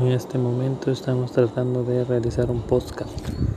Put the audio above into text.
En este momento estamos tratando de realizar un podcast.